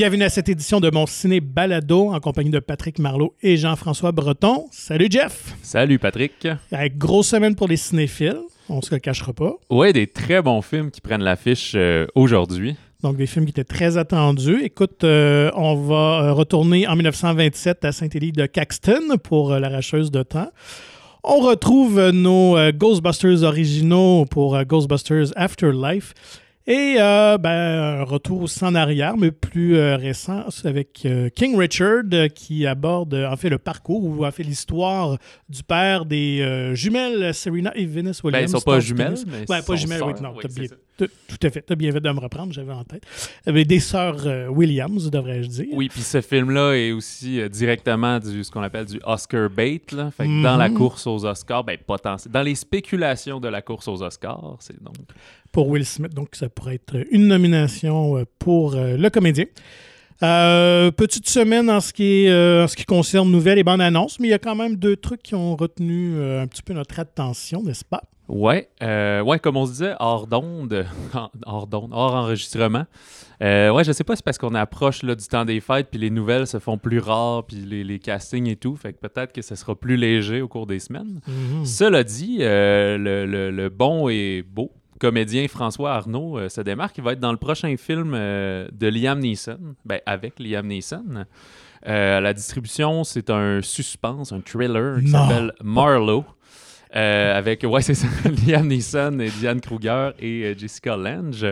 Bienvenue à cette édition de mon ciné balado en compagnie de Patrick Marlot et Jean-François Breton. Salut Jeff! Salut Patrick! Avec grosse semaine pour les cinéphiles, on se le cachera pas. Ouais, des très bons films qui prennent l'affiche euh, aujourd'hui. Donc, des films qui étaient très attendus. Écoute, euh, on va euh, retourner en 1927 à Saint-Élie de Caxton pour L'arracheuse de temps. On retrouve nos Ghostbusters originaux pour Ghostbusters Afterlife. Et euh, ben, un retour aussi en arrière, mais plus euh, récent, avec euh, King Richard qui aborde en fait le parcours ou en fait l'histoire du père des jumelles Serena et Venus Williams. Ben, ils sont pas jumelles, mais ouais, pas jumelles, oui, non, bien, tout à fait, tu as bien fait de me reprendre, j'avais en tête. Avec des sœurs Williams, devrais-je dire. Oui, puis ce film-là est aussi directement du ce qu'on appelle du Oscar bait, là. Fait que dans la mhm. course aux Oscars, ben potentiel, dans les spéculations de la course aux Oscars, c'est donc pour Will Smith. Donc, ça pourrait être une nomination euh, pour euh, le comédien. Euh, petite semaine en ce, qui est, en ce qui concerne nouvelles et bandes annonces, mais il y a quand même deux trucs qui ont retenu un petit peu notre attention, n'est-ce pas? Ouais, ouais, comme on se disait, hors d'onde, hors d'onde, hors enregistrement. ouais, je sais pas, c'est parce qu'on approche là, du temps des fêtes, puis les nouvelles se font plus rares, puis les, castings et tout, fait que peut-être que ce sera plus léger au cours des semaines. Mm-hmm. Cela dit, le, le, bon est beau, comédien François Arnaud euh, se démarque. Il va être dans le prochain film euh, de Liam Neeson, ben, avec Liam Neeson. Euh, la distribution, c'est un suspense, un thriller qui s'appelle Marlowe. Avec, ouais, c'est Liam Neeson et Diane Kruger et Jessica Lange.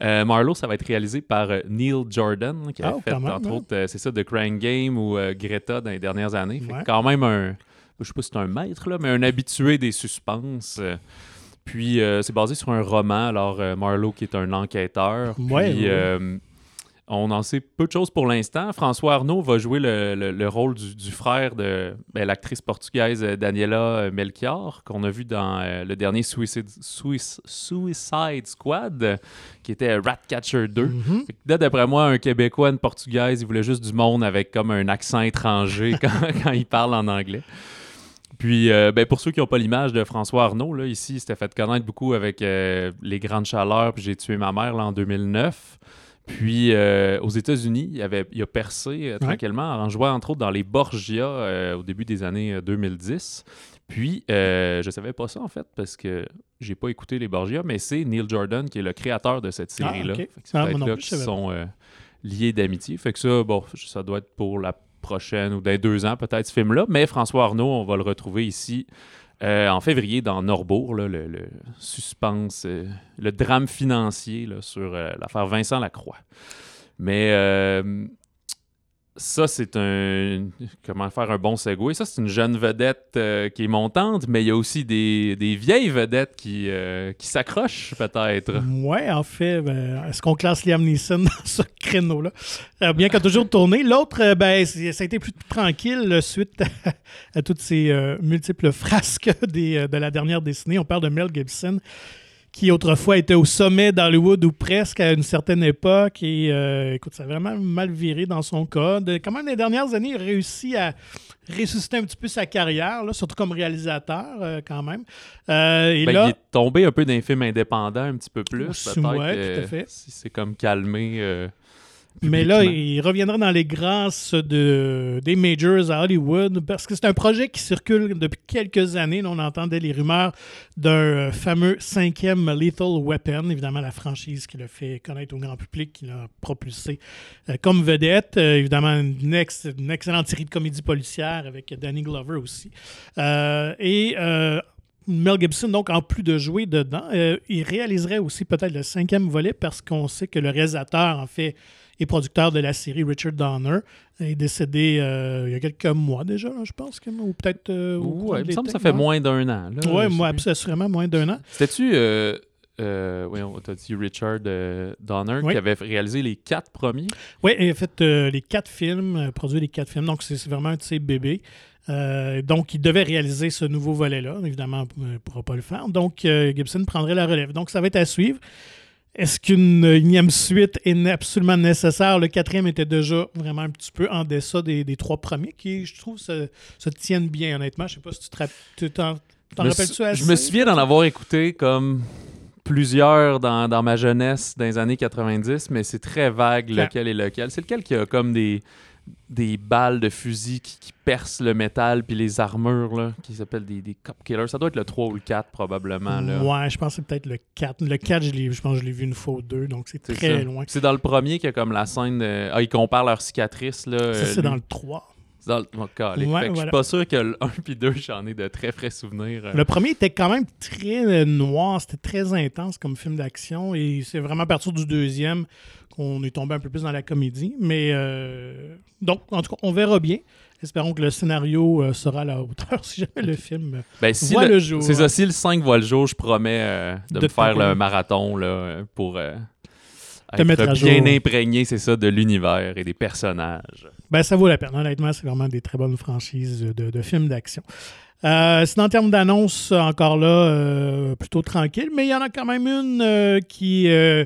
Marlowe, ça va être réalisé par Neil Jordan, qui a ah, fait, entre autres, c'est ça, The Crying Game ou Greta dans les dernières années. quand même un, je sais pas si c'est un maître, là, mais un habitué des suspens. Puis euh, c'est basé sur un roman. Alors, euh, Marlowe qui est un enquêteur. puis euh, on en sait peu de choses pour l'instant. François Arnaud va jouer le, rôle du, frère de ben, l'actrice portugaise Daniela Melchior, qu'on a vu dans le dernier Suicide, Suicide Squad, qui était Ratcatcher 2. Mm D'après moi, un Québécois, une Portugaise, il voulait juste du monde avec comme un accent étranger quand, quand il parle en anglais. Puis, euh, ben, pour ceux qui n'ont pas l'image de François Arnaud, là, ici, il s'était fait connaître beaucoup avec euh, Les Grandes Chaleurs, puis J'ai tué ma mère là, en 2009. Puis, euh, aux États-Unis, il, avait, il a percé tranquillement en jouant, entre autres, dans les Borgia au début des années 2010. Puis, je savais pas ça, en fait, parce que j'ai pas écouté les Borgia, mais c'est Neil Jordan qui est le créateur de cette ah, série-là. C'est ah, là qui sont liés d'amitié. Fait que ça, bon, ça doit être pour la prochaine ou dans deux ans, peut-être, ce film-là. Mais François Arnaud, on va le retrouver ici euh, en février dans Norbourg, le, suspense, euh, le drame financier sur euh, l'affaire Vincent Lacroix. Mais ça, c'est un. Comment faire un bon segway? Ça, c'est une jeune vedette euh, qui est montante, mais il y a aussi des, vieilles vedettes qui, euh, qui s'accrochent, peut-être. Ouais, en fait, ben, est-ce qu'on classe Liam Neeson dans ce créneau-là? Euh, bien a toujours tourné. L'autre, ben, ça a été plus tranquille suite à, toutes ces multiples frasques de la dernière décennie. On parle de Mel Gibson qui autrefois était au sommet d'Hollywood ou presque à une certaine époque. Et euh, écoute, ça a vraiment mal viré dans son cas. quand même, les dernières années, il a réussi à ressusciter un petit peu sa carrière, surtout comme réalisateur euh, quand même. Euh, et ben, là, il est tombé un peu d'un film indépendant un petit peu plus. Peut-être tout à fait. C'est comme calmé. Mais là, il reviendra dans les grâces de, des majors à Hollywood parce que c'est un projet qui circule depuis quelques années. on entendait les rumeurs d'un fameux cinquième Lethal Weapon, évidemment la franchise qui l'a fait connaître au grand public, qui l'a propulsé euh, comme vedette. Euh, évidemment, une, excellente série de comédies policières avec Danny Glover aussi. Euh, et Mel Gibson, donc, en plus de jouer dedans, il réaliserait aussi peut-être le cinquième volet parce qu'on sait que le réalisateur, en fait, et producteur de la série, Richard Donner, est décédé euh, il y a quelques mois déjà, je pense, ou peut-être. Euh, oui, il me semble que ça fait moins d'un an. Oui, moi, assurément moins d'un an. C'était-tu. Euh, euh, oui, on t'a dit Richard Donner qui avait réalisé les quatre premiers? Oui, il a fait les quatre films, produit les quatre films. Donc, c'est vraiment un de ses bébés. donc, il devait réaliser ce nouveau volet-là. Évidemment, il ne pourra pas le faire. Donc, Gibson prendrait la relève. Donc, ça va être à suivre. Est-ce qu'une énième suite est absolument nécessaire? Le quatrième était déjà vraiment un petit peu en deçà des, trois premiers, qui, je trouve, se, tiennent bien, honnêtement. Je sais pas si tu t'en rappelles-tu Je me souviens d'en avoir écouté comme plusieurs dans, dans, ma jeunesse, dans les années 90, mais c'est très vague lequel est lequel. C'est lequel qui a comme des, des balles de fusil qui, percent le métal, puis les armures, là, qui s'appellent des, des Cop Killers. Ça doit être le 3 ou le 4, probablement. Là. Ouais, je pense que c'est peut-être le 4. Le 4, je, je pense que je l'ai vu une fois ou deux, donc c'est très loin. C'est dans le premier qu'il y a comme la scène... De... Ah, ils comparent leurs cicatrices. Ça, c'est dans le 3. Dans le... Je suis pas sûr que le 1 puis 2, j'en ai de très frais souvenirs. Euh. Le premier était quand même très euh, noir, c'était très intense comme film d'action et c'est vraiment à partir du deuxième qu'on est tombé un peu plus dans la comédie. Mais euh, donc, en tout cas, on verra bien. Espérons que le scénario sera à la hauteur si jamais le film ben, voit le, jour. C'est ça, si le 5 voit le jour, je promets de, me faire le marathon là, pour être bien imprégné, c'est ça, de l'univers et des personnages. Ben, ça vaut la peine. Honnêtement, c'est vraiment des très bonnes franchises de, films d'action. Euh, sinon, en termes d'annonces, encore là, euh, plutôt tranquille, mais il y en a quand même une euh,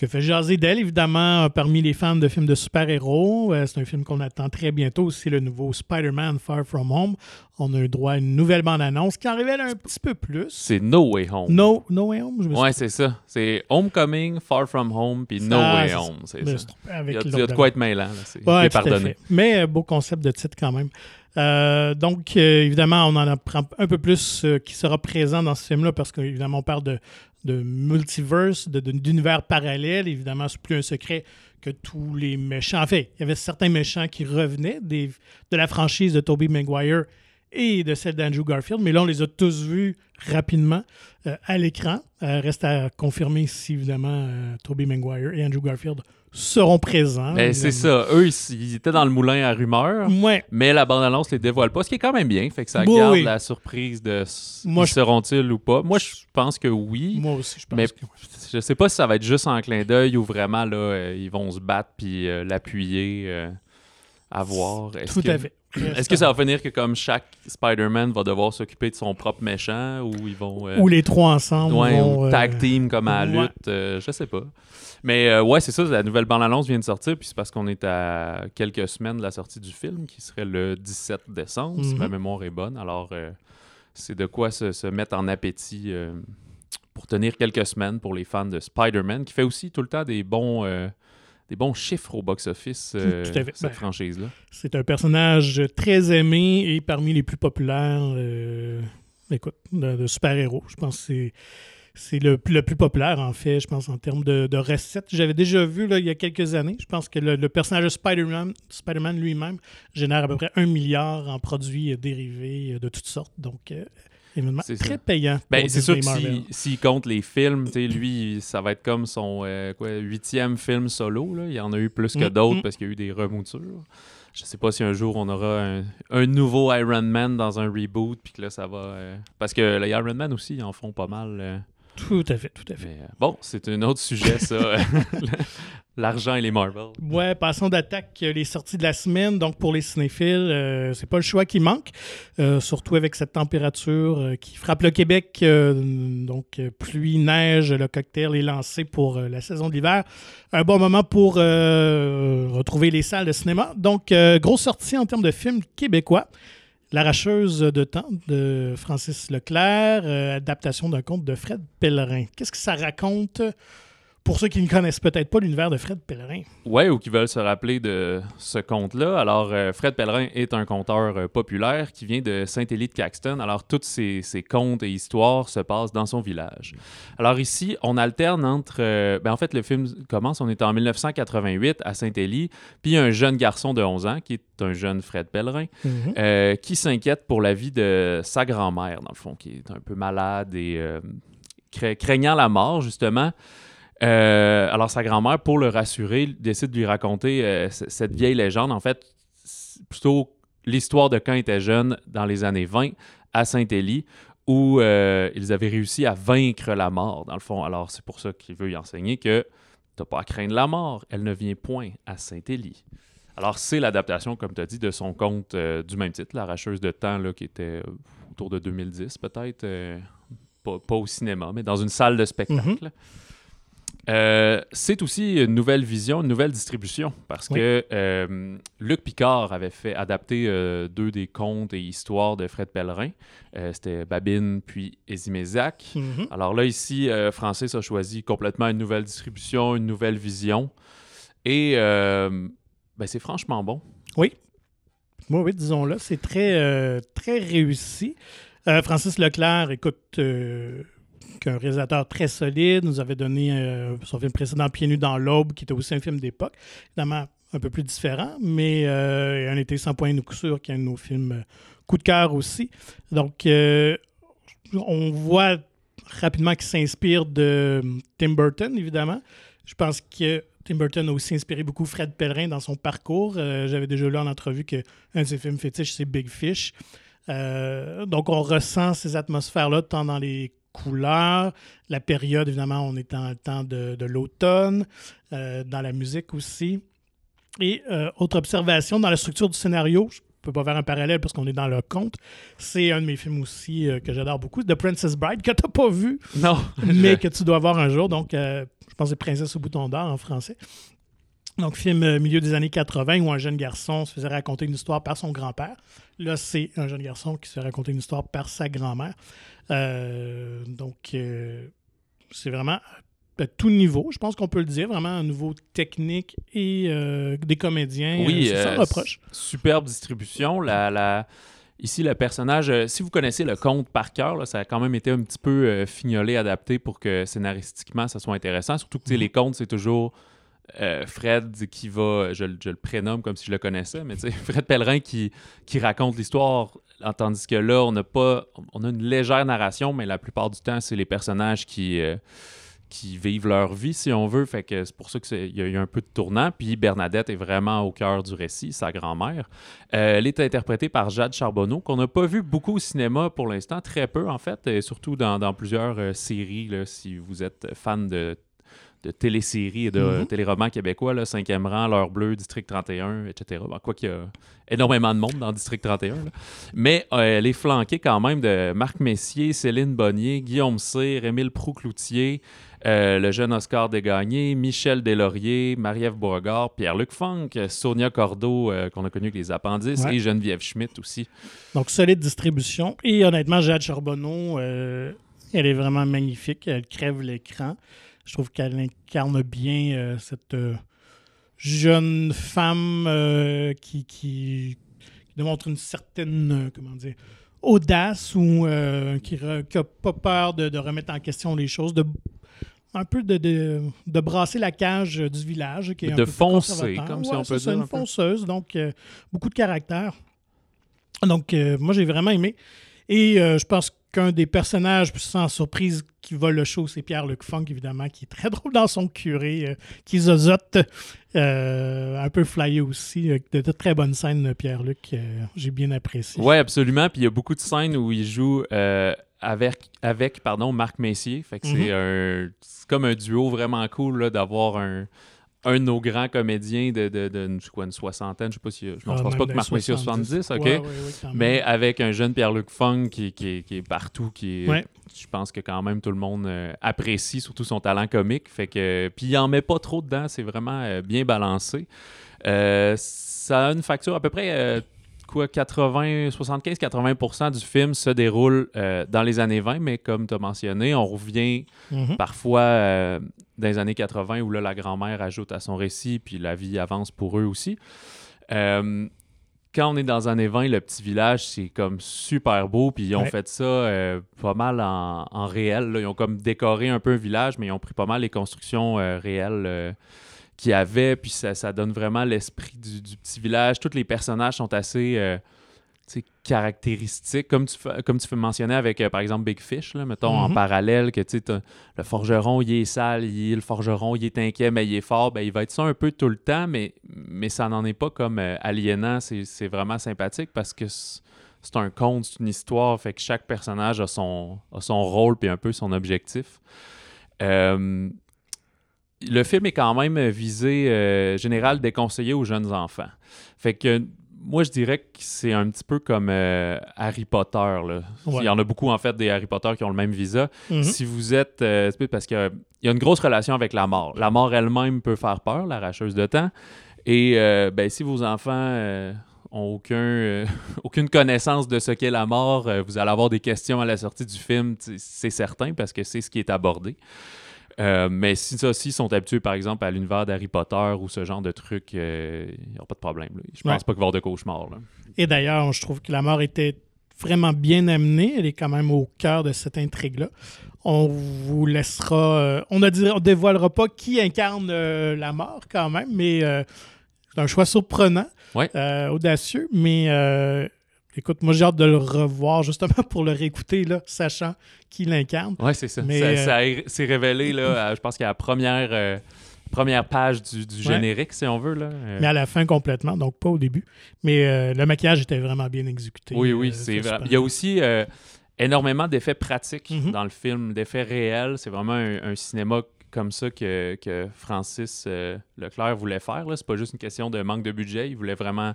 qui que fait jaser d'elle, évidemment, parmi les fans de films de super-héros. Euh, c'est un film qu'on attend très bientôt. C'est le nouveau Spider-Man Far From Home. On a eu droit à une nouvelle bande-annonce qui en révèle un petit peu plus. C'est No Way Home. No, no Way Home, je me Ouais, c'est ça. C'est Homecoming, Far From Home, puis No Way Home. C'est ça. il, y a, de quoi être mêlant. C'est ouais, pardonné. Mais euh, beau concept de titre quand même. Euh, donc, évidemment, on en apprend un peu plus qui sera présent dans ce film-là parce qu'évidemment, on parle de, de multiverse, d'univers parallèles. Évidemment, c'est plus un secret que tous les méchants. En fait, il y avait certains méchants qui revenaient de la franchise de Tobey Maguire et de celle d'Andrew Garfield, mais là, on les a tous vus rapidement euh, à l'écran. Euh, reste à confirmer si, évidemment, euh, Tobey Maguire et Andrew Garfield seront présents. Ben, c'est ça. Eux, ils, étaient dans le moulin à rumeurs, mais la bande-annonce les dévoile pas, ce qui est quand même bien. Fait que ça garde la surprise de Moi, seront-ils ou pas. Moi, je pense que oui. Moi aussi, je pense mais que oui. Je sais pas si ça va être juste en clin d'œil ou vraiment, là, ils vont se battre puis l'appuyer à voir. Tout à fait. Est-ce que ça va finir que comme chaque Spider-Man va devoir s'occuper de son propre méchant ou ils vont... Ou les trois ensemble vont, tag team comme à la lutte, je sais pas. Mais euh, ouais, c'est ça, la nouvelle bande-annonce vient de sortir, puis c'est parce qu'on est à quelques semaines de la sortie du film, qui serait le 17 décembre, si ma mhm. mémoire est bonne. Alors, euh, c'est de quoi se, mettre en appétit euh, pour tenir quelques semaines pour les fans de Spider-Man, qui fait aussi tout le temps des bons des bons chiffres au box-office, cette ben, franchise-là. C'est un personnage très aimé et parmi les plus populaires écoute, de super-héros. Je pense que c'est c'est le, plus populaire, en fait, je pense, en termes de, recettes. J'avais déjà vu là, il y a quelques années, je pense que le, personnage de Spider-Man Spider lui-même génère à peu près un milliard en produits dérivés de toutes sortes. Donc, euh, c'est très payant. Ben, c'est sûr que s'il compte les films, lui, ça va être comme son euh, huitième film solo. Là. Il y en a eu plus que mm, d'autres mm. parce qu'il y a eu des remoutures. Je sais pas si un jour on aura un, nouveau Iron Man dans un reboot, puis que là ça va. Euh, parce que les Iron Man aussi, ils en font pas mal. Tout à fait, tout à fait. Euh, bon, c'est un autre sujet, ça. L'argent et les Marvel. Ouais, passons d'attaque euh, les sorties de la semaine. Donc, pour les cinéphiles, euh, c'est pas le choix qui manque. surtout avec cette température qui frappe le Québec. donc, pluie, neige, le cocktail est lancé pour la saison d'hiver. Un bon moment pour retrouver les salles de cinéma. Donc, grosse sortie en termes de films québécois. L'arracheuse de temps de Francis Leclerc, euh, adaptation d'un conte de Fred Pellerin. Qu'est-ce que ça raconte pour ceux qui ne connaissent peut-être pas l'univers de Fred Pellerin. Oui, ou qui veulent se rappeler de ce conte-là. Alors, euh, Fred Pellerin est un conteur euh, populaire qui vient de Saint-Élie de Caxton. Alors, tous ses, contes et histoires se passent dans son village. Alors, ici, on alterne entre. Euh, ben, en fait, le film commence, on est en 1988 à Saint-Élie, puis un jeune garçon de 11 ans, qui est un jeune Fred Pellerin, mhm. qui s'inquiète pour la vie de sa grand-mère, dans le fond, qui est un peu malade et craignant la mort, justement. Euh, alors, sa grand-mère, pour le rassurer, décide de lui raconter euh, cette vieille légende. En fait, plutôt l'histoire de quand il était jeune, dans les années 20, à Saint-Élie, où euh, ils avaient réussi à vaincre la mort, dans le fond. Alors, c'est pour ça qu'il veut y enseigner que tu n'as pas à craindre la mort, elle ne vient point à Saint-Élie. Alors, c'est l'adaptation, comme tu as dit, de son conte du même titre, L'arracheuse de temps, là, qui était autour de 2010, peut-être. Pas, au cinéma, mais dans une salle de spectacle. Mm-hmm. Euh, c'est aussi une nouvelle vision, une nouvelle distribution, parce que euh, Luc Picard avait fait adapter euh, deux des contes et histoires de Fred Pellerin. C'était Babine puis Ezimézac. Mhm. Alors là, ici, Francis a choisi complètement une nouvelle distribution, une nouvelle vision. Et ben, c'est franchement bon. Oui. Oui, oui, disons-le. C'est très, très réussi. Francis Leclerc, écoute un réalisateur très solide, nous avait donné euh, son film précédent Pieds nus dans l'aube, qui était aussi un film d'époque, évidemment un peu plus différent, mais euh, Un été sans point de sûr, qui est un de nos films euh, coup de cœur aussi. Donc, on voit rapidement qu'il s'inspire de Tim Burton, évidemment. Je pense que Tim Burton a aussi inspiré beaucoup Fred Pellerin dans son parcours. J'avais déjà lu en entrevue qu'un de ses films fétiches, c'est Big Fish. donc, on ressent ces atmosphères-là tant dans les couleurs. La période, évidemment, on est dans le temps de, l'automne, euh, dans la musique aussi. Et euh, autre observation, dans la structure du scénario, je ne peux pas faire un parallèle parce qu'on est dans le conte, c'est un de mes films aussi euh, que j'adore beaucoup, The Princess Bride, que tu n'as pas vu, non, mais que tu dois voir un jour. Donc, je pense que c'est Princesse au bouton d'or en français. Donc, film milieu des années 80 où un jeune garçon se faisait raconter une histoire par son grand-père. Là, c'est un jeune garçon qui se fait raconter une histoire par sa grand-mère. Euh, donc, euh, c'est vraiment à tout niveau, je pense qu'on peut le dire, vraiment un niveau technique et euh, des comédiens. Oui, ça reproche. Superbe distribution. La, Ici, le personnage, si vous connaissez le conte par cœur, ça a quand même été un petit peu fignolé, adapté pour que scénaristiquement, ça soit intéressant. Surtout que les contes, c'est toujours Fred qui va, je, le prénomme comme si je le connaissais, mais Fred Pellerin qui, raconte l'histoire tandis que là, on n'a pas. On a une légère narration, mais la plupart du temps, c'est les personnages qui. Euh, qui vivent leur vie, si on veut. Fait que c'est pour ça qu'il y a eu un peu de tournant. Puis Bernadette est vraiment au cœur du récit, sa grand-mère. Euh, elle est interprétée par Jade Charbonneau, qu'on n'a pas vu beaucoup au cinéma pour l'instant, très peu en fait, et surtout dans, plusieurs euh, séries. si vous êtes fan de de téléséries et de mm-hmm. téléromans québécois, là, Cinquième rang, L'heure bleue, District 31, etc. quoi qu'il y a énormément de monde dans District 31. Mais euh, elle est flanquée quand même de Marc Messier, Céline Bonnier, Guillaume Cyr, Émile Proux-Cloutier, euh, le jeune Oscar Desgagnés, Michel Deslauriers, Marie-Ève Beauregard, Pierre-Luc Funk, Sonia Cordeau, euh, qu'on a connu avec les appendices, et Geneviève Schmidt aussi. Donc, solide distribution. Et honnêtement, Jade Charbonneau, elle est vraiment magnifique. Elle crève l'écran. Je trouve qu'elle incarne bien euh, cette euh, jeune femme euh, qui, qui, démontre une certaine, comment dire, audace ou qui n'a pas peur de, remettre en question les choses, de un peu de, de, brasser la cage du village. Qui est de foncer, comme si on peut dire. une fonceuse, donc beaucoup de caractère. Donc, moi, j'ai vraiment aimé. Et je pense qu'un des personnages, sans surprise, qui vole le show, c'est Pierre-Luc Funk, évidemment, qui est très drôle dans son curé, euh, qui zozote, euh, un peu flyé aussi. De, très bonnes scènes, Pierre-Luc, euh, j'ai bien apprécié. Oui, absolument. Puis il y a beaucoup de scènes où il joue avec, avec pardon, Marc Messier. Fait que c'est mhm. comme un duo vraiment cool d'avoir un un de nos grands comédiens de, de, de, quoi, une soixantaine, je sais pas si. Je, pense pas que Marc Messier 70, OK? mais avec un jeune Pierre-Luc Fung qui, qui, qui, est partout, qui je pense que quand même tout le monde euh, apprécie, surtout son talent comique. Fait que, puis il en met pas trop dedans, c'est vraiment euh, bien balancé. Euh, ça a une facture à peu près quoi, 80, 75-80% du film se déroule euh, dans les années 20, mais comme tu as mentionné, on revient mhm. parfois euh, dans les années 80 où là, la grand-mère ajoute à son récit, puis la vie avance pour eux aussi. Euh, quand on est dans les années 20, le petit village, c'est comme super beau, puis ils ont fait ça pas mal en, réel. Ils ont comme décoré un peu un village, mais ils ont pris pas mal les constructions réelles qu'il y avait, puis ça, donne vraiment l'esprit du, petit village. Tous les personnages sont assez euh, caractéristiques, comme tu, comme tu fais mentionner avec, euh, par exemple, Big Fish, là, mettons, en mhm. parallèle, que le forgeron, il est sale, il, le forgeron, il est inquiet, mais il est fort, ben, il va être ça un peu tout le temps, mais, mais ça n'en est pas comme euh, aliénant, c'est vraiment sympathique parce que c'est un conte, c'est une histoire, fait que chaque personnage a son, a son rôle puis un peu son objectif. Euh, le film est quand même visé euh, général déconseillé aux jeunes enfants. Fait que moi, je dirais que c'est un petit peu comme euh, Harry Potter. Il y en a beaucoup, en fait, des Harry Potter qui ont le même visa. Mhm. Si vous êtes... Euh, parce que il y a une grosse relation avec la mort. La mort elle-même peut faire peur, l'arracheuse de temps. Et ben, si vos enfants ont aucun, euh, aucune connaissance de ce qu'est la mort, vous allez avoir des questions à la sortie du film, c'est certain, parce que c'est ce qui est abordé. Mais si ça, s'ils sont habitués, par exemple, à l'univers d'Harry Potter ou ce genre de truc, il n'y aura pas de problème. Je pense pas qu'il va y avoir de cauchemar. Et d'ailleurs, je trouve que la mort était vraiment bien amenée. Elle est quand même au cœur de cette intrigue-là. On vous laissera. Euh, on ne dévoilera pas qui incarne euh, la mort quand même, mais euh, c'est un choix surprenant, audacieux. Mais écoute, moi j'ai hâte de le revoir justement pour le réécouter, là, sachant qui l'incarne. Oui, c'est ça. ça, s'est révélé, là, je pense qu'à la première première page du, générique, si on veut. Là. Mais à la fin complètement, donc pas au début. Mais le maquillage était vraiment bien exécuté. Oui, oui, c'est vrai. Il y a aussi énormément d'effets pratiques mhm. dans le film, d'effets réels. C'est vraiment un, cinéma comme ça que, Francis euh, Leclerc voulait faire. C'est pas juste une question de manque de budget. Il voulait vraiment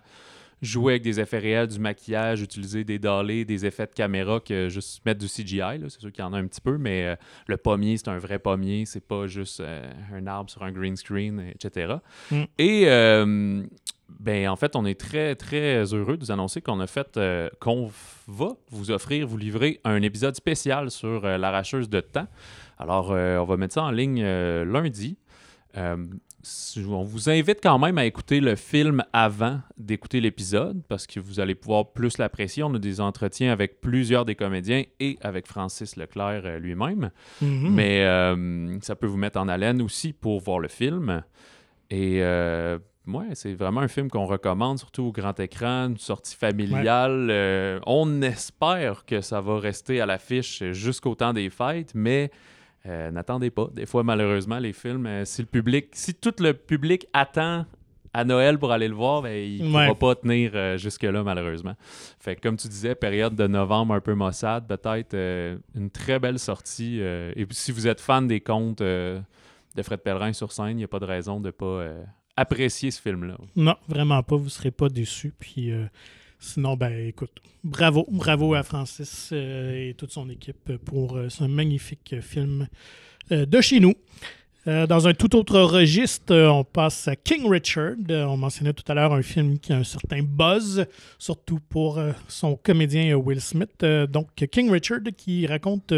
jouer avec des effets réels, du maquillage, utiliser des dolés, des effets de caméra que juste mettre du CGI. C'est sûr qu'il y en a un petit peu, mais euh, le pommier, c'est un vrai pommier. C'est pas juste euh, un arbre sur un green screen, etc. Et mm ben, en fait, on est très, très heureux de vous annoncer qu'on a fait, euh, qu'on va vous offrir, vous livrer un épisode spécial sur euh, l'arracheuse de temps. Alors, euh, on va mettre ça en ligne lundi. On vous invite quand même à écouter le film avant d'écouter l'épisode parce que vous allez pouvoir plus l'apprécier. On a des entretiens avec plusieurs des comédiens et avec Francis Leclerc lui-même. Mm-hmm. Mais ça peut vous mettre en haleine aussi pour voir le film. Et Ouais, c'est vraiment un film qu'on recommande, surtout au grand écran, une sortie familiale. Euh, on espère que ça va rester à l'affiche jusqu'au temps des fêtes, mais euh, n'attendez pas. Des fois, malheureusement, les films, euh, si le public, si tout le public attend à Noël pour aller le voir, ben, il ne pourra pas tenir jusque-là, malheureusement. Fait comme tu disais, période de novembre un peu maussade, peut-être une très belle sortie. et si vous êtes fan des contes de Fred Pellerin sur scène, il n'y a pas de raison de ne pas apprécier ce film-là. Non, vraiment pas. Vous ne serez pas déçus. Puis euh, sinon, ben écoute, bravo. Bravo à Francis euh, et toute son équipe pour euh, ce magnifique film de chez nous. dans un tout autre registre, on passe à King Richard. on mentionnait tout à l'heure un film qui a un certain buzz, surtout pour son comédien Will Smith. donc, King Richard qui raconte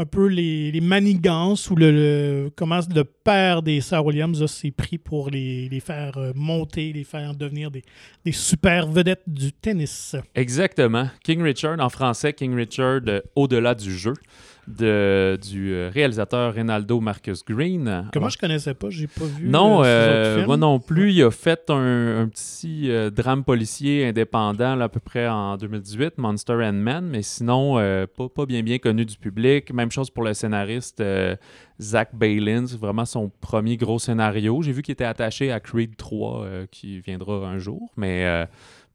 un peu les, manigances ou le, comment le père des Sir Williams s'est pris pour les, faire euh, monter, les faire devenir des, des, super vedettes du tennis. Exactement. King Richard, en français, King Richard euh, au-delà du jeu de, du euh, réalisateur Reynaldo Marcus Green. Comment je connaissais pas, j'ai pas vu. Non, euh, moi non plus. Il a fait un, petit euh, drame policier indépendant à peu près en 2018, Monster and Man, mais sinon pas, pas, bien bien connu du public. Même chose pour le scénariste Zach Balin, c'est vraiment son premier gros scénario. J'ai vu qu'il était attaché à Creed 3 qui viendra un jour, mais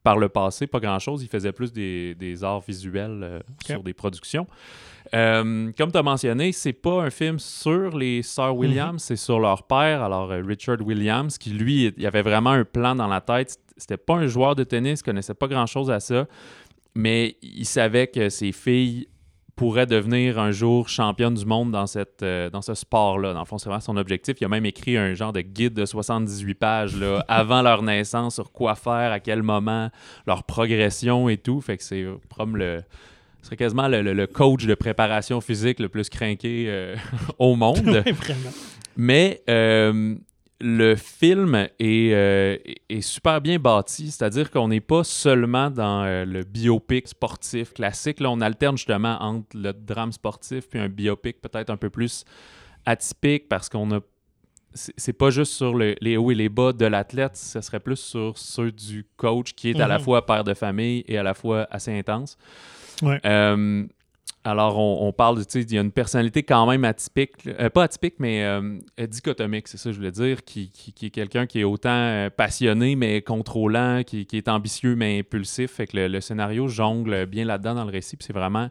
par le passé, pas grand-chose. Il faisait plus des, arts visuels sur des productions. Euh, comme tu as mentionné, c'est pas un film sur les sœurs Williams, mhm. c'est sur leur père, alors euh, Richard Williams, qui lui, il avait vraiment un plan dans la tête. C'était pas un joueur de tennis, il connaissait pas grand-chose à ça, mais il savait que ses filles pourraient devenir un jour championne du monde dans, cette, euh, dans ce sport-là. Dans le fond, c'est vraiment son objectif. Il a même écrit un genre de guide de 78 pages là, avant leur naissance sur quoi faire, à quel moment, leur progression et tout. Fait que c'est comme le serait quasiment le, coach de préparation physique le plus craqué euh, au monde. Mais euh, le film euh, est, super bien bâti, c'est-à-dire qu'on n'est pas seulement dans le biopic sportif classique. Là, on alterne justement entre le drame sportif puis un biopic peut-être un peu plus atypique parce qu'on a c'est pas juste sur les hauts et les bas de l'athlète, ce serait plus sur ceux du coach qui est à la mhm. fois père de famille et à la fois assez intense. Euh, alors, on, parle, tu sais, il y a une personnalité quand même atypique, euh, pas atypique, mais euh, dichotomique, c'est ça que je voulais dire, qui, est quelqu'un qui est autant passionné mais contrôlant, qui, est ambitieux mais impulsif. Fait que le, scénario jongle bien là-dedans dans le récit, puis c'est vraiment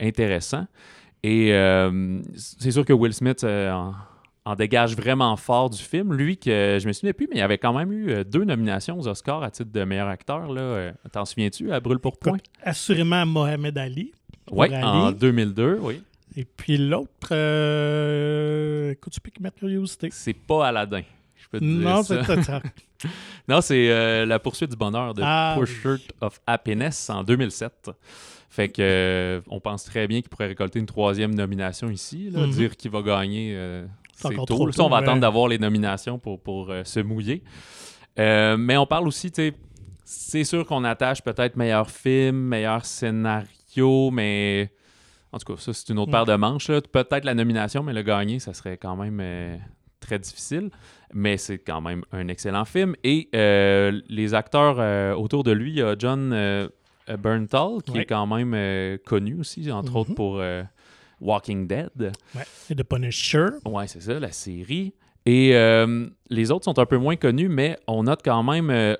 intéressant. Et c'est sûr que Will Smith dégage vraiment fort du film. Lui, que je me souviens plus, mais il avait quand même eu deux nominations aux Oscars à titre de meilleur acteur. T'en souviens-tu, à Brûle pour Point? Assurément Mohamed Ali. Oui, en 2002, oui. Et puis l'autre, euh, écoute, tu piques ma curiosité. C'est pas Aladdin. Je peux te dire Non, c'est ça. Non, c'est euh, La poursuite du bonheur de Ah, Pursuit of Happiness en 2007. Fait que euh, on pense très bien qu'il pourrait récolter une troisième nomination ici. là. Mhm. Dire qu'il va gagner, euh, C'est encore tôt. trop Ça, on va tôt, attendre d'avoir les nominations pour, pour euh, se mouiller. Euh, mais on parle aussi, tu sais, c'est sûr qu'on attache peut-être meilleur film, meilleur scénario, mais en tout cas, ça, c'est une autre Mm. paire de manches. Peut-être la nomination, mais le gagner, ça serait quand même euh, très difficile. Mais c'est quand même un excellent film. Et euh, les acteurs euh, autour de lui, il y a John Bernthal, qui est quand même connu aussi, entre Mhm. autres pour Walking Dead. Ouais. C'est The Punisher. Ouais, c'est ça, la série. Et euh, les autres sont un peu moins connus, mais on note quand même euh,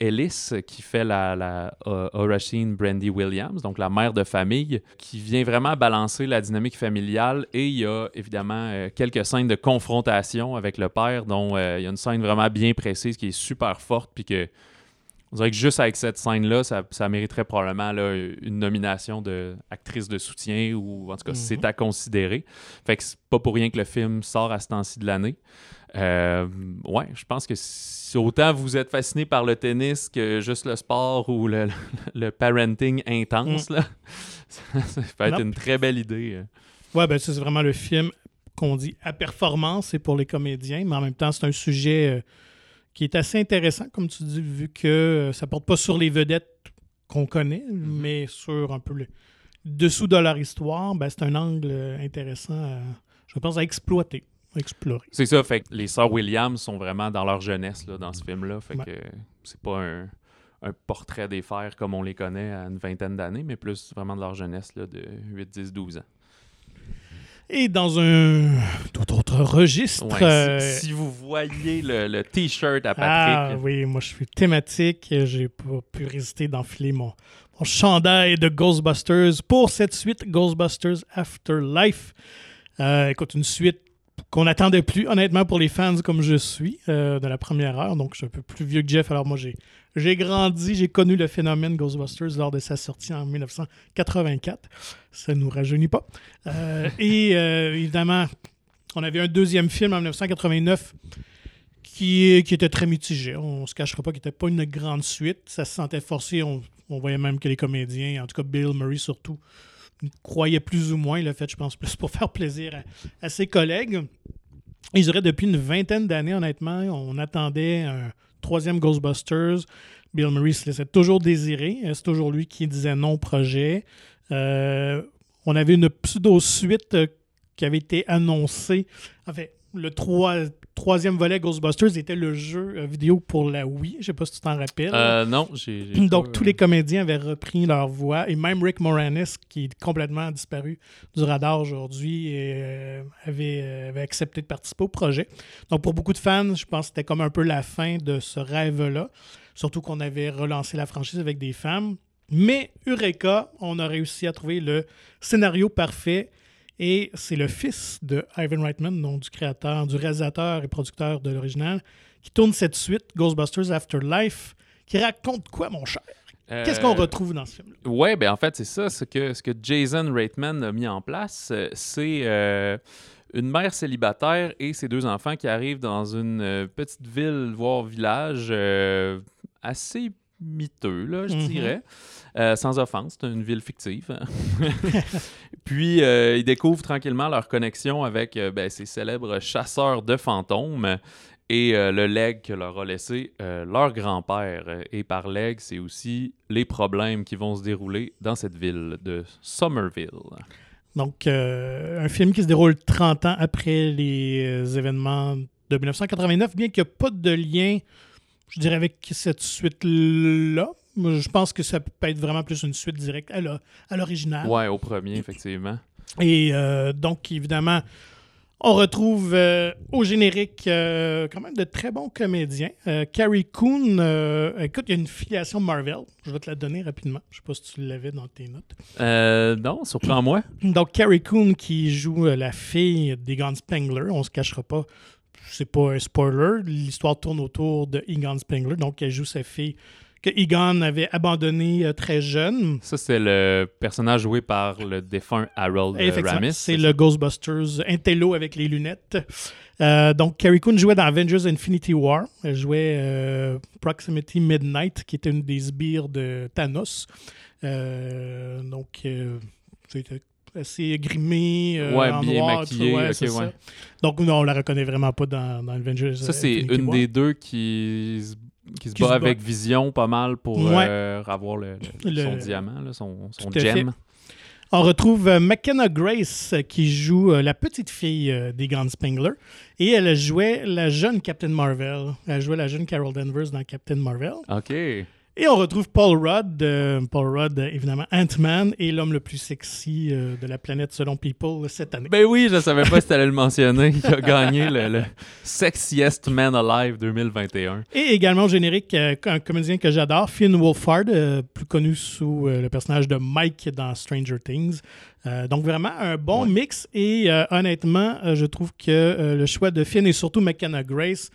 Ellis, qui fait la, la euh, Brandy Williams, donc la mère de famille, qui vient vraiment balancer la dynamique familiale. Et il y a évidemment euh, quelques scènes de confrontation avec le père, dont il y a une scène vraiment bien précise qui est super forte, puis que on dirait que juste avec cette scène-là, ça, ça mériterait probablement là, une nomination de actrice de soutien ou en tout cas, Mhm. c'est à considérer. Fait que c'est pas pour rien que le film sort à ce temps-ci de l'année. Euh, ouais, je pense que si autant vous êtes fasciné par le tennis que juste le sport ou le, le parenting intense, là, ça, ça peut être une très belle idée. euh. Ouais, ben ça, c'est vraiment le film qu'on dit à performance, c'est pour les comédiens, mais en même temps, c'est un sujet euh, qui est assez intéressant, comme tu dis, vu que euh, ça porte pas sur les vedettes qu'on connaît, mais sur un peu le dessous de leur histoire. Ben, c'est un angle euh, intéressant, à- je pense, à exploiter, à explorer. C'est ça, fait que les sœurs Williams sont vraiment dans leur jeunesse là, dans ce film-là. Fait Ouais. que c'est pas un, un portrait des fers comme on les connaît à une vingtaine d'années, mais plus vraiment de leur jeunesse là, de 8, 10, 12 ans. Et dans un tout autre registre. Ouais, euh, si, vous voyez le, le t-shirt à Ah Patrick, oui, moi je suis thématique. J'ai pas pu résister d'enfiler mon, mon chandail de Ghostbusters pour cette suite Ghostbusters Afterlife. Euh, écoute, une suite qu'on n'attendait plus, honnêtement, pour les fans comme je suis, euh, de la première heure. Donc, je suis un peu plus vieux que Jeff. Alors, moi, j'ai, j'ai grandi, j'ai connu le phénomène Ghostbusters lors de sa sortie en 1984. Ça nous rajeunit pas. Euh, et euh, évidemment, on avait un deuxième film en 1989 qui, était très mitigé. On ne se cachera pas qu'il n'était pas une grande suite. Ça se sentait forcé. On, voyait même que les comédiens, en tout cas Bill Murray surtout, croyaient plus ou moins. Il l'a fait, je pense, plus pour faire plaisir à, ses collègues. Je dirais depuis une vingtaine d'années, honnêtement, on attendait un troisième Ghostbusters. Bill Murray se laissait toujours désirer. Euh, C'est toujours lui qui disait non projet. Euh, on avait une pseudo-suite euh, qui avait été annoncée. En le trois- troisième volet Ghostbusters était le jeu euh, vidéo pour la Wii. Je sais pas si tu t'en rappelles. euh, non, j'ai. Donc, pas, tous les comédiens avaient repris leur voix et même Rick Moranis, qui est complètement disparu du radar aujourd'hui, euh, avait, euh, avait accepté de participer au projet. Donc, pour beaucoup de fans, je pense que c'était comme un peu la fin de ce rêve-là. Surtout qu'on avait relancé la franchise avec des femmes. Mais Eureka, on a réussi à trouver le scénario parfait. Et c'est le fils de Ivan Reitman, donc du créateur, du réalisateur et producteur de l'original, qui tourne cette suite, Ghostbusters Afterlife, qui raconte quoi, mon cher? Qu'est-ce qu'on euh, retrouve dans ce film-là? Ouais, ben en fait, c'est ça. Ce que, ce que Jason Reitman a mis en place, euh, c'est euh, une mère célibataire et ses deux enfants qui arrivent dans une petite ville, voire village, euh, assez miteux, là, je Mhm. dirais. Euh, sans offense, c'est une ville fictive. Puis, euh, ils découvrent tranquillement leur connexion avec euh, ben, ces célèbres chasseurs de fantômes et euh, le legs que leur a laissé leur grand-père. Et par legs, c'est aussi les problèmes qui vont se dérouler dans cette ville de Somerville. Donc, un film qui se déroule 30 ans après les événements de 1989, bien qu'il n'y ait pas de lien, je dirais, avec cette suite-là. Je pense que ça peut être vraiment plus une suite directe à l'original. Ouais, au premier, effectivement. Et euh, donc, évidemment, on retrouve euh, au générique euh, quand même de très bons comédiens. Carrie Coon, écoute, il y a une filiation Marvel. Je vais te la donner rapidement. Je ne sais pas si tu l'avais dans tes notes. Non, surprends-moi. Donc, Carrie Coon qui joue la fille d'Egon Spengler. On se cachera pas. C'est pas un spoiler. L'histoire tourne autour de Egon Spengler. Donc, elle joue sa fille que Egon avait abandonné très jeune. Ça, c'est le personnage joué par le défunt Harold Ramis. C'est le Ghostbusters Intello avec les lunettes. Euh, donc, Carrie Coon jouait dans Avengers Infinity War. Elle jouait euh, Proximity Midnight, qui était une des sbires de Thanos. Euh, donc, c'était assez grimé, ouais, bien maquillé. Ouais, Donc, non, on la reconnaît vraiment pas dans, Avengers. Ça, c'est une des deux qui, qui se bat avec Vision pas mal pour avoir le, son diamant, son, son gem. On retrouve euh, McKenna Grace euh, qui joue euh, la petite fille des Guns Spengler et elle jouait la jeune Captain Marvel. Elle jouait la jeune Carol Danvers dans Captain Marvel. OK. Et on retrouve Paul Rudd, euh, Paul Rudd, évidemment, Ant-Man et l'homme le plus sexy euh, de la planète selon People cette année. Ben oui, je savais pas si tu allais le mentionner. Il a gagné le, Sexiest Man Alive 2021. Et également au générique, euh, un comédien que j'adore, Finn Wolfhard, plus connu sous le personnage de Mike dans Stranger Things. donc vraiment un bon mix et honnêtement, je trouve que le choix de Finn et surtout McKenna Grace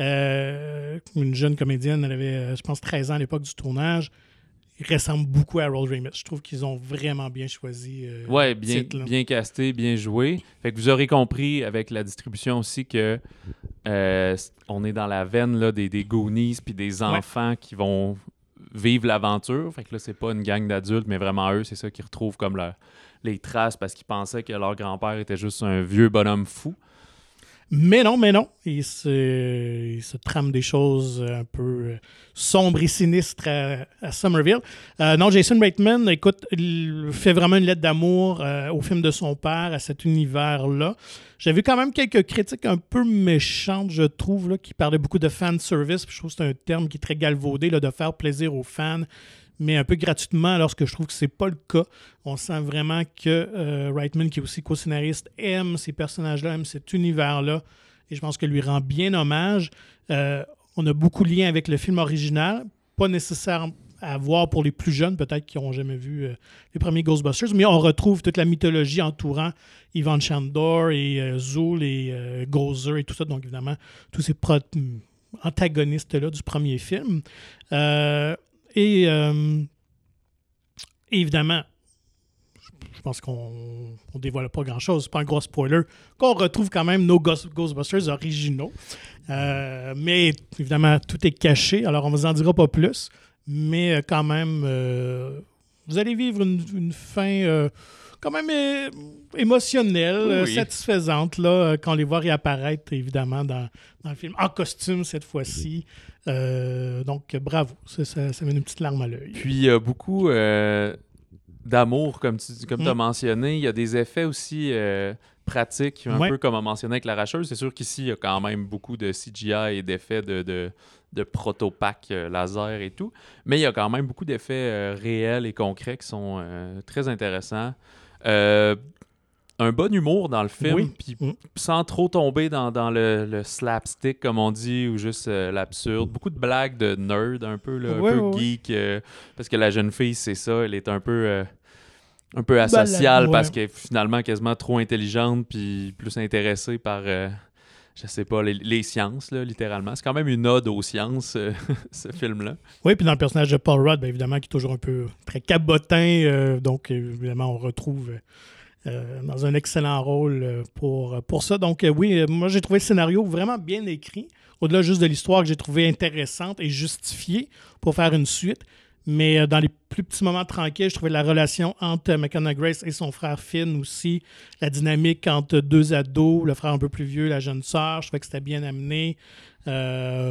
euh, une jeune comédienne, elle avait, euh, je pense, 13 ans à l'époque du tournage. Il ressemble beaucoup à Harold Ramis. Je trouve qu'ils ont vraiment bien choisi. Euh, ouais, bien, bien casté, bien joué. Fait que vous aurez compris avec la distribution aussi que on est dans la veine là, des, des Goonies puis des enfants qui vont vivre l'aventure. Fait que là, c'est pas une gang d'adultes, mais vraiment eux, c'est ça qu'ils retrouvent comme les traces parce qu'ils pensaient que leur grand-père était juste un vieux bonhomme fou. Mais non, mais non. Il se, trame des choses un peu euh, sombres et sinistres à, Somerville. Euh, non, Jason Reitman, écoute, il fait vraiment une lettre d'amour euh, au film de son père, à cet univers-là. J'ai vu quand même quelques critiques un peu méchantes, je trouve, qui parlaient beaucoup de fan service. Je trouve que c'est un terme qui est très galvaudé, là, de faire plaisir aux fans mais un peu gratuitement, alors que je trouve que c'est pas le cas. On sent vraiment que euh, Reitman, qui est aussi co-scénariste, aime ces personnages-là, aime cet univers-là, et je pense que lui rend bien hommage. Euh, on a beaucoup de liens avec le film original, pas nécessaire à voir pour les plus jeunes, peut-être qui n'ont jamais vu euh, les premiers Ghostbusters, mais on retrouve toute la mythologie entourant Ivan Chandor et Zool et Gozer et tout ça, donc évidemment, tous ces antagonistes-là du premier film. Et euh, évidemment, je pense qu'on ne dévoile pas grand-chose. C'est pas un gros spoiler. Qu'on retrouve quand même nos Ghostbusters originaux. Euh, mais évidemment, tout est caché. Alors, on ne vous en dira pas plus. Mais euh, quand même, vous allez vivre une, fin quand même émotionnelle, satisfaisante, là, quand on les voit réapparaître, évidemment, dans, dans le film, en costume cette fois-ci. Euh, donc, bravo. Ça, ça, met une petite larme à l'œil. Puis, il y a beaucoup euh, d'amour, comme tu comme as mm. mentionné. Il y a des effets aussi euh, pratiques, un peu comme on mentionné avec l'arracheuse. C'est sûr qu'ici, il y a quand même beaucoup de CGI et d'effets de, de, de proto-pack laser et tout. Mais il y a quand même beaucoup d'effets réels et concrets qui sont très intéressants un bon humour dans le film, puis mm. sans trop tomber dans, le, slapstick, comme on dit, ou juste euh, l'absurde. Beaucoup de blagues de nerd, un peu, un peu geek, euh, parce que la jeune fille, c'est ça, elle est un peu, euh, un peu asociale, parce qu'elle est finalement quasiment trop intelligente, puis plus intéressée par, je sais pas, les, sciences, là, littéralement. C'est quand même une ode aux sciences, ce film-là. Oui, puis dans le personnage de Paul Rudd, bien évidemment, qui est toujours un peu très cabotin, donc évidemment, on retrouve euh, dans un excellent rôle euh, pour, pour ça. Donc, euh, oui, moi, j'ai trouvé le scénario vraiment bien écrit, au-delà juste de l'histoire que j'ai trouvé intéressante et justifiée pour faire une suite. Mais dans les plus petits moments tranquilles, je trouvais la relation entre McKenna Grace et son frère Finn aussi, la dynamique entre deux ados, le frère un peu plus vieux, la jeune sœur, je trouvais que c'était bien amené.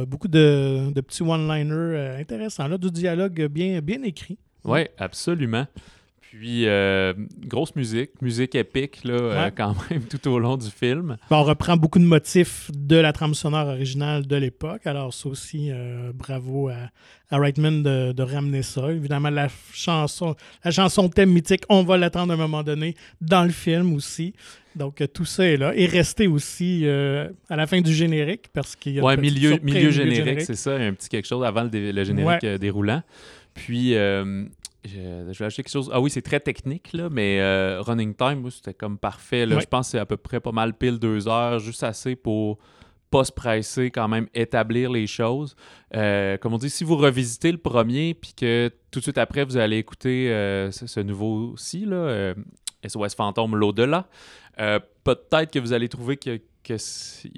beaucoup de, de petits one-liners intéressants, là, du dialogue bien, bien écrit. Oui, absolument. Puis, euh, grosse musique, musique épique, là, euh, quand même, tout au long du film. on reprend beaucoup de motifs de la trame sonore originale de l'époque. Alors, c'est aussi euh, bravo à, Reitman de, ramener ça. Évidemment, la chanson, la chanson thème mythique, on va l'attendre à un moment donné dans le film aussi. Donc, tout ça est là. Et rester aussi à la fin du générique, parce qu'il y a ouais, milieu, milieu générique, c'est ça. Un petit quelque chose avant le, générique déroulant. Puis, je, vais acheter quelque chose. Ah oui, c'est très technique, là, mais euh, running time, c'était comme parfait. Je pense que c'est à peu près pas mal pile deux heures, juste assez pour pas se presser, quand même établir les choses. Euh, comme on dit, si vous revisitez le premier, puis que tout de suite après, vous allez écouter euh, ce, nouveau-ci, là, SOS Fantôme, l'au-delà, peut-être que vous allez trouver que,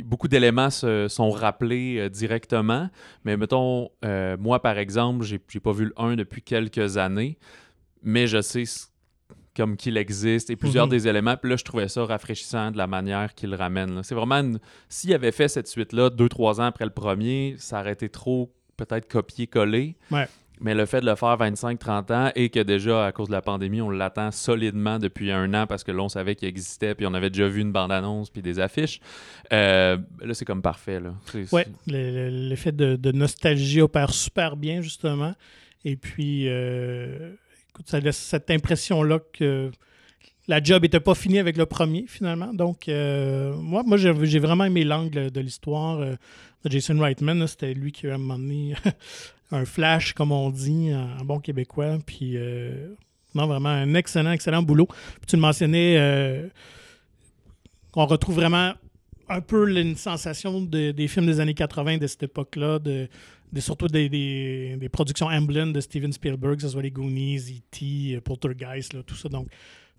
beaucoup d'éléments se sont rappelés directement. Mais mettons, moi, par exemple, j'ai pas vu le 1 depuis quelques années, mais je sais comme qu'il existe et plusieurs mhm. des éléments. Puis là, je trouvais ça rafraîchissant de la manière qu'il ramène. C'est vraiment S'il avait fait cette suite-là deux, trois ans après le premier, ça aurait été trop peut-être copier-coller. Mais le fait de le faire 25-30 ans et que déjà, à cause de la pandémie, on l'attend solidement depuis un an parce que là, on savait qu'il existait, puis on avait déjà vu une bande-annonce, puis des affiches. Euh, là, c'est comme parfait. Oui, l'effet de, nostalgie opère super bien, justement. Et puis, euh, ça laisse cette impression-là que la job n'était pas finie avec le premier, finalement. Donc, euh, moi, moi j'ai vraiment aimé l'angle de l'histoire de Jason Reitman. C'était lui qui a amené un flash, comme on dit, en, bon québécois. Puis, euh, non, vraiment un excellent, excellent boulot. Puis tu le mentionnais, on retrouve vraiment un peu une sensation des films des années 80 de cette époque-là, surtout des, productions Amblin de Steven Spielberg, que ce soit les Goonies, E.T., Poltergeist, là, tout ça. Donc,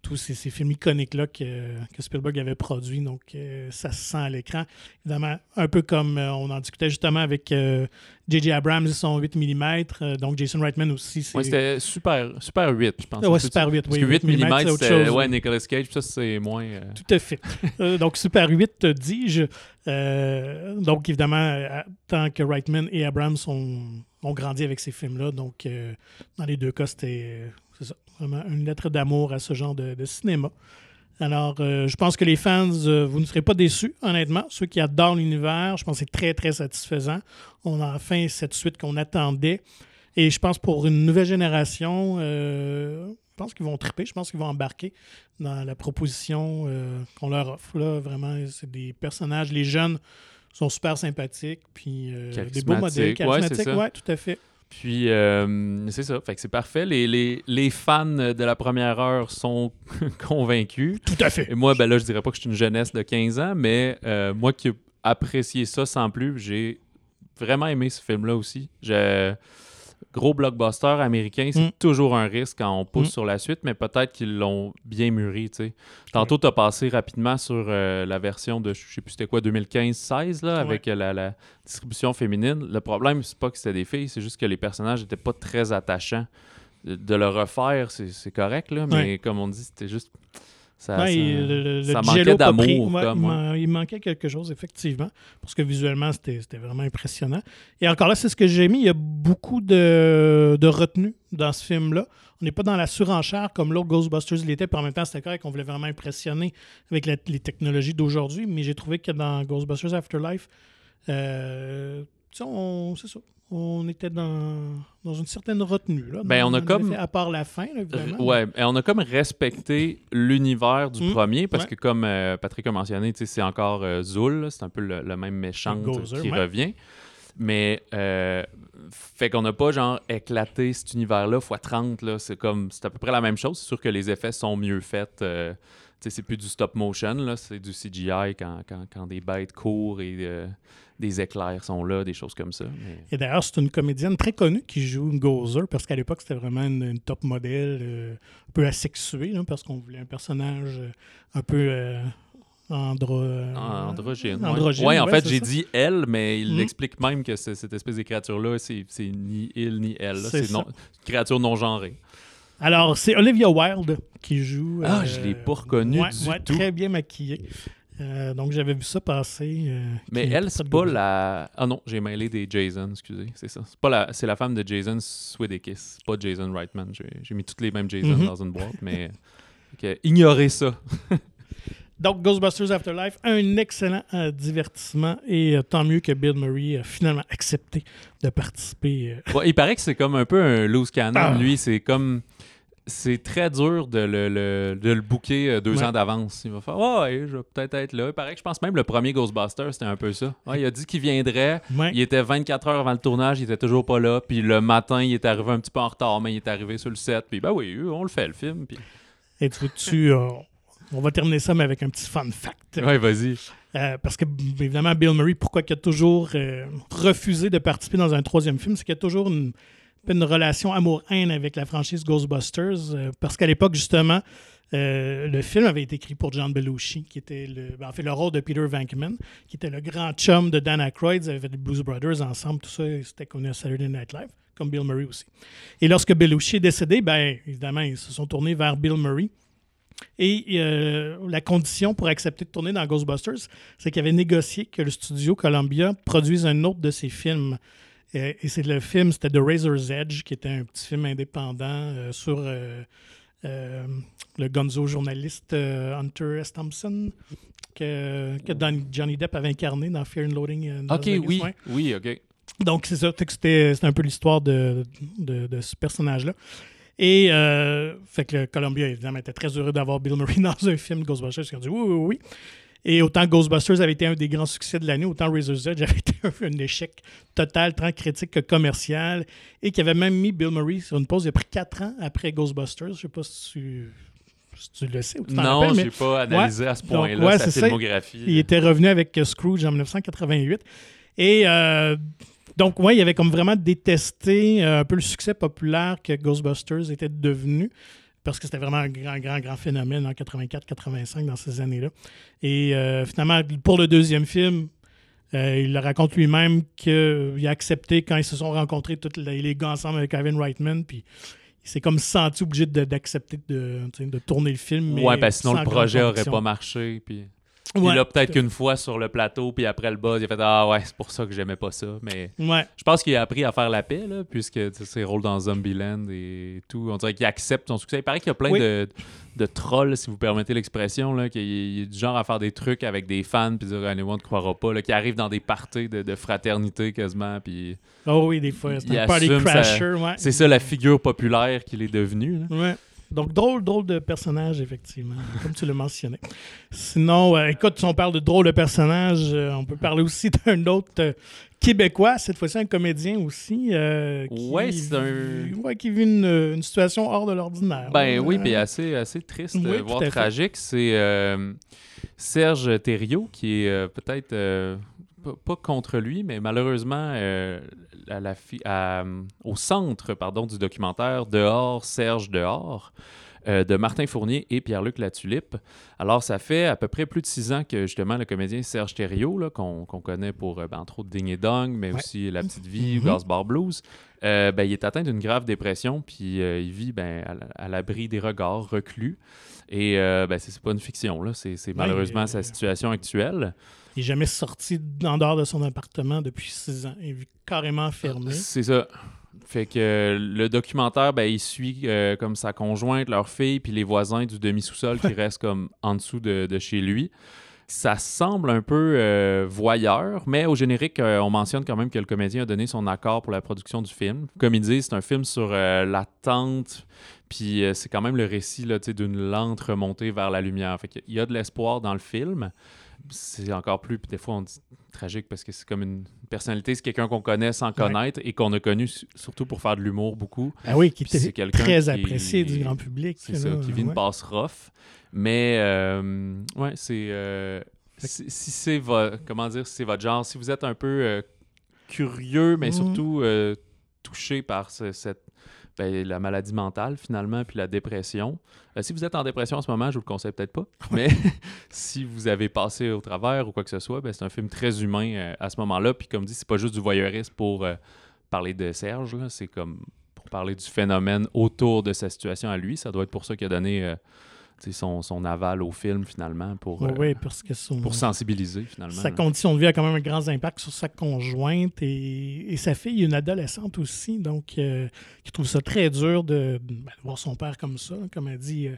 tous ces, films iconiques-là que, Spielberg avait produits. Donc, euh, ça se sent à l'écran. Évidemment, un peu comme euh, on en discutait justement avec J.J. Euh, Abrams et son 8 mm. donc, Jason Reitman aussi. Oui, c'était super, super 8, je pense. Oui, super 8. Parce que 8 mm, c'est autre chose. Ouais, Nicolas Cage, ça, c'est moins. Tout à fait. donc, super 8, dis-je. donc, évidemment, tant que Reitman et Abrams ont, ont grandi avec ces films-là. Donc, dans les deux cas, c'était Vraiment une lettre d'amour à ce genre de, cinéma. Alors, euh, je pense que les fans, euh, vous ne serez pas déçus, honnêtement. Ceux qui adorent l'univers, je pense que c'est très, très satisfaisant. On a enfin cette suite qu'on attendait. Et je pense pour une nouvelle génération, euh, je pense qu'ils vont triper, je pense qu'ils vont embarquer dans la proposition qu'on leur offre. Là. Vraiment, c'est des personnages, les jeunes sont super sympathiques, puis des beaux modèles charismatiques. Oui, ouais, tout à fait. Puis, euh, c'est ça. Fait que c'est parfait. Les, les, les, fans de la première heure sont convaincus. Tout à fait. Et moi, ben là, je dirais pas que je suis une jeunesse de 15 ans, mais euh, moi qui ai apprécié ça sans plus, j'ai vraiment aimé ce film-là aussi. Je gros blockbuster américain, c'est mm. toujours un risque quand on pousse mm. sur la suite, mais peut-être qu'ils l'ont bien mûri. Tantôt, tu as passé rapidement sur euh, la version de, je sais plus c'était quoi, 2015-16, avec euh, la, distribution féminine. Le problème, c'est pas que c'était des filles, c'est juste que les personnages n'étaient pas très attachants. De le refaire, c'est correct, là, mais comme on dit, c'était juste ça, manquait d'amour. il, manquait quelque chose, effectivement, parce que visuellement, c'était vraiment impressionnant. Et encore là, c'est ce que j'ai mis. Il y a beaucoup de, de retenue dans ce film-là. On n'est pas dans la surenchère comme l'autre Ghostbusters l'était, puis en même temps, c'était correct qu'on voulait vraiment impressionner avec les technologies d'aujourd'hui. Mais j'ai trouvé que dans Ghostbusters Afterlife, euh, c'est ça on était dans, une certaine retenue. Là, ben, on a comme. à part la fin, évidemment. Ouais, et on a comme respecté l'univers du mmh. premier parce que, comme euh, Patrick a mentionné, c'est encore euh, Zul, c'est un peu le, même méchant qui revient. Mais, euh, fait qu'on n'a pas, genre, éclaté cet univers-là x 30. Là. C'est comme. C'est à peu près la même chose. C'est sûr que les effets sont mieux faits. c'est plus du stop motion, là. C'est du CGI quand, quand, des bêtes courent et des éclairs sont là, des choses comme ça. Et d'ailleurs, c'est une comédienne très connue qui joue Gozer, parce qu'à l'époque, c'était vraiment une, top modèle, euh, un peu asexuée, parce qu'on voulait un personnage euh, un peu euh, andro... androgyne. Oui, en fait, j'ai dit elle, mais il hmm? explique même que cette espèce de créature-là, c'est ni il ni elle. C'est une créature non genrée. Alors, c'est Olivia Wilde qui joue. Ah, je ne l'ai pas reconnue du tout. Très bien maquillée. Euh, donc, j'avais vu ça passer. Euh, mais elle, c'est pas la. Ah non, j'ai mêlé des Jason, excusez. C'est ça. C'est, pas la... c'est la femme de Jason Swedekis, pas Jason Reitman. J'ai, mis toutes les mêmes Jason mhm. dans une boîte, mais. ignorez ça. donc, Ghostbusters Afterlife, un excellent euh, divertissement et tant mieux que Bill Murray a finalement accepté de participer. il paraît que c'est comme un peu un loose cannon. Ah. Lui, c'est comme c'est très dur de le, de le booker euh, deux ans d'avance. Il va faire ouais, je vais peut-être être là. Il paraît que je pense même le premier Ghostbuster, c'était un peu ça. il a dit qu'il viendrait. Il était 24 heures avant le tournage, il était toujours pas là. Puis le matin, il est arrivé un petit peu en retard, mais il est arrivé sur le set. Puis ben oui, on le fait, le film. Puis... Et tu, tu On va terminer ça, mais avec un petit fun fact. Ouais, vas-y. Euh, parce que, évidemment, Bill Murray, pourquoi il a toujours euh, refusé de participer dans un troisième film, c'est qu'il y a toujours une, une relation amour-haine avec la franchise Ghostbusters. euh, parce qu'à l'époque, justement, euh, le film avait été écrit pour John Belushi, qui était le, ben, en fait le rôle de Peter Venkman, qui était le grand chum de Dan Aykroyd. Ils avaient fait les Blues Brothers ensemble, tout ça. C'était connu à Saturday Night Live, comme Bill Murray aussi. Et lorsque Belushi est décédé, ben, évidemment, ils se sont tournés vers Bill Murray. Et euh, la condition pour accepter de tourner dans Ghostbusters, c'est qu'il avait négocié que le studio Columbia produise un autre de ses films. Et c'est le film, c'était The Razor's Edge, qui était un petit film indépendant euh, sur euh, euh, le gonzo journaliste Hunter S. Thompson, que, que Don- Johnny Depp avait incarné dans Fear and Loading. Ok, oui. Oui, ok. Donc, c'est ça. C'était c'était un peu l'histoire de, de, de ce personnage-là. Et, euh, fait que le Columbia, évidemment, était très heureux d'avoir Bill Murray dans un film Ghostbusters. Ils ont dit oui, oui, oui. Et autant Ghostbusters avait été un des grands succès de l'année, autant Razor's Edge avait été un, échec total, tant critique que commercial, et qui avait même mis Bill Murray sur une pause. Il a pris quatre ans après Ghostbusters. Je sais pas si tu, si tu le sais ou tu t'en Non, mais j'ai pas analysé à ce point-là ouais, sa filmographie. il était revenu avec Scrooge en 1988. Et euh, donc, ouais, il avait comme vraiment détesté euh, un peu le succès populaire que Ghostbusters était devenu. Parce que c'était vraiment un grand, grand, grand phénomène en 84-85 dans ces années-là. Et euh, finalement, pour le deuxième film, euh, il le raconte lui-même qu'il a accepté quand ils se sont rencontrés, tous les, les gars ensemble avec Ivan Reitman. Puis il s'est comme senti obligé d'accepter de, de tourner le film. mais Ouais, parce que sinon le projet aurait conviction. pas marché. Puis, puis Ouais. là, peut-être qu'une fois sur le plateau, puis après le buzz, il a fait Ah ouais, c'est pour ça que j'aimais pas ça. Mais Ouais. je pense qu'il a appris à faire la paix, là, puisque ses rôles dans Zombieland et tout. On dirait qu'il accepte son succès. Il paraît qu'il y a plein Oui. de, de trolls, si vous permettez l'expression, là, qu'il il est du genre à faire des trucs avec des fans, puis dire Anyone ne croira pas, là, qui arrive dans des parties de, de fraternité quasiment. Puis Oh oui, des fois. C'est Il un party sa- crasher, ouais. c'est ça la figure populaire qu'il est devenu. là. Ouais. Donc, drôle, drôle de personnage, effectivement, comme tu le mentionnais. Sinon, euh, écoute, si on parle de drôle de personnage, euh, on peut parler aussi d'un autre euh, Québécois, cette fois-ci un comédien aussi. qui Ouais, c'est un- ouais, qui vit une, une situation hors de l'ordinaire. Ben oui, puis assez, assez triste, Oui, voire tragique. C'est Serge Thériault qui est peut-être pas, contre lui, mais malheureusement euh, à la fi- à, au centre pardon, du documentaire Dehors, Serge Dehors. euh, de Martin Fournier et Pierre-Luc Latulippe. Alors, ça fait à peu près plus de six ans que, justement, le comédien Serge Thériault, qu'on connaît pour, euh, ben, entre autres, Ding et Dong, mais Ouais. aussi La Petite Vie. Gas Bar Blues, euh, ben, il est atteint d'une grave dépression, puis euh, il vit ben, à, la- à l'abri des regards, reclus. Et ben, c'est pas une fiction, là. c'est malheureusement sa situation actuelle. Il n'est jamais sorti en dehors de son appartement depuis six ans. Il vit carrément fermé. C'est ça. Fait que euh, le documentaire, ben, il suit euh, comme sa conjointe, leur fille, puis les voisins du demi-sous-sol qui restent comme en dessous de, de chez lui. Ça semble un peu euh, voyeur, mais au générique, on mentionne quand même que le comédien a donné son accord pour la production du film. Comme il dit, c'est un film sur l'attente, puis c'est quand même le récit d'une lente remontée vers la lumière. Fait qu'il y a de l'espoir dans le film. C'est encore plus, puis des fois on dit tragique parce que c'est comme une personnalité, c'est quelqu'un qu'on connaît sans connaître et qu'on a connu su- surtout pour faire de l'humour beaucoup. Ah oui, qui était très qui- apprécié du grand public. C'est ça, qui vit une passe rough. Mais, euh, ouais, c'est. euh, si si c'est votre. Comment dire, si c'est votre genre, si vous êtes un peu euh, curieux, mais Mhm. surtout touché par ce- cette. Ben, la maladie mentale, finalement, puis la dépression. Euh, si vous êtes en dépression en ce moment, je vous le conseille peut-être pas. Mais si vous avez passé au travers ou quoi que ce soit, ben, c'est un film très humain euh, à ce moment-là. Puis comme dit, c'est pas juste du voyeurisme pour euh, parler de Serge. C'est comme pour parler du phénomène autour de sa situation à lui. Ça doit être pour ça qu'il a donné son, son aval au film, finalement, pour, euh, Oui, parce que son, pour sensibiliser, finalement. sa là. condition de vie a quand même un grand impact sur sa conjointe et, et sa fille, une adolescente aussi, donc euh, qui trouve ça très dur de, ben, de voir son père comme ça. Comme elle dit, euh,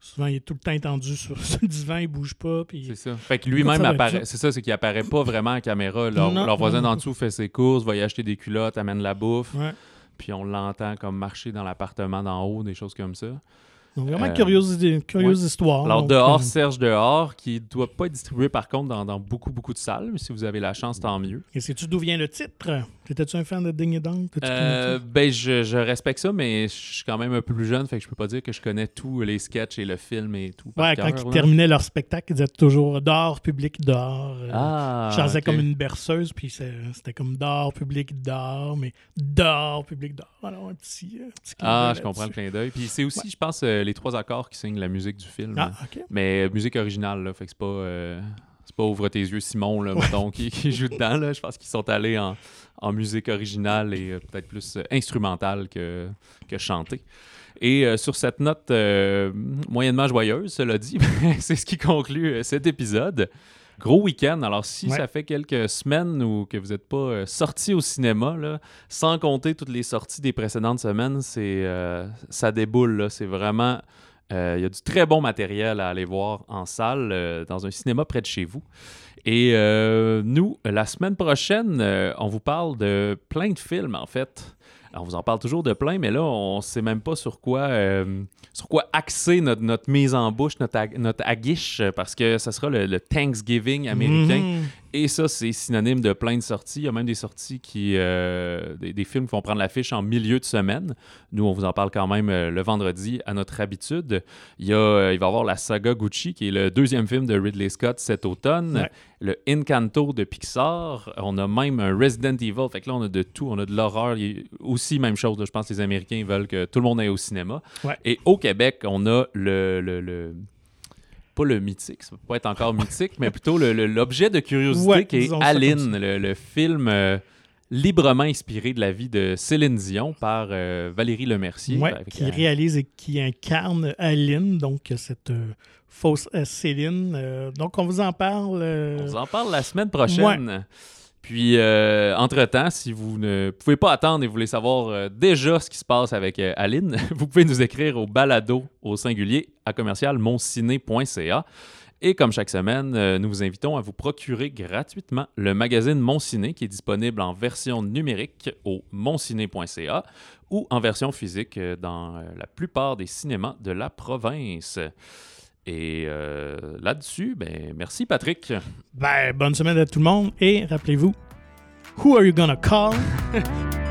souvent il est tout le temps étendu sur, sur le divan, il bouge pas. Puis... C'est ça. Fait que lui-même apparaît. C'est ça, c'est qu'il apparaît pas vraiment à caméra. Leur, Non, leur voisin d'en dessous fait ses courses, va y acheter des culottes, amène la bouffe. Ouais. Puis on l'entend comme marcher dans l'appartement d'en haut, des choses comme ça. Donc vraiment Euh, curieuse, curieuse histoire. Alors, donc, dehors, euh, Serge Dehors, qui ne doit pas être distribué par contre dans, dans beaucoup, beaucoup de salles, mais si vous avez la chance, tant mieux. et sais-tu d'où vient le titre? T'étais-tu un fan de Ding et Dong? Euh, ben, je, je, respecte ça, mais je suis quand même un peu plus jeune, fait que je peux pas dire que je connais tous les sketchs et le film et tout. Ouais, quand ils terminaient leur spectacle, ils disaient toujours dehors, public, dehors. Euh, ah, je comme une berceuse, puis c'était comme dehors, public, dehors, mais dehors, public, dehors. Alors, un petit. Un petit ah, je comprends le clin d'œil. Puis c'est aussi, je pense, euh, les trois accords qui signent la musique du film. Ah. Mais musique originale, là, fait que c'est pas c'est pas Ouvre tes yeux Simon là, mettons, qui, qui, joue dedans. Là. Je pense qu'ils sont allés en, en musique originale et euh, peut-être plus euh, instrumentale que, que chantée. Et euh, sur cette note moyennement joyeuse, cela dit, c'est ce qui conclut cet épisode. Gros week-end. Alors, si ça fait quelques semaines ou que vous n'êtes pas sorti au cinéma, là, sans compter toutes les sorties des précédentes semaines, c'est ça déboule. C'est vraiment. Il y a du très bon matériel à aller voir en salle dans un cinéma près de chez vous. Et euh, nous, la semaine prochaine, euh, on vous parle de plein de films, en fait. on vous en parle toujours de plein, mais là, on ne sait même pas sur quoi, euh, sur quoi axer notre, mise en bouche, notre, notre aguiche, parce que ça sera le, Thanksgiving américain. Mhm. Et ça, c'est synonyme de plein de sorties. Il y a même des sorties qui. Euh, des, films qui vont prendre l'affiche en milieu de semaine. Nous, on vous en parle quand même euh, le vendredi à notre habitude. Il, y a, euh, il va y avoir la saga Gucci, qui est le deuxième film de Ridley Scott cet automne. Le Encanto de Pixar. On a même un Resident Evil. Fait que là, on a de tout. On a de l'horreur. Aussi, même chose. je pense que les Américains veulent que tout le monde aille au cinéma. Et au Québec, on a le, le pas le mythique, ça peut pas être encore mythique, mais plutôt l'objet de curiosité qui est Aline, le, film euh, librement inspiré de la vie de Céline Dion par euh, Valérie Lemercier. qui euh, réalise et qui incarne Aline, donc cette fausse Céline. donc on vous en parle. On vous en parle la semaine prochaine. Puis, euh, entre-temps, si vous ne pouvez pas attendre et vous voulez savoir euh, déjà ce qui se passe avec euh, Aline, vous pouvez nous écrire au balado au singulier à commercial Et comme chaque semaine, nous vous invitons à vous procurer gratuitement le magazine Mon Ciné qui est disponible en version numérique au monciné.ca ou en version physique dans la plupart des cinémas de la province. Et euh, là-dessus, ben, merci Patrick. Ben, bonne semaine à tout le monde et rappelez-vous, who are you gonna call?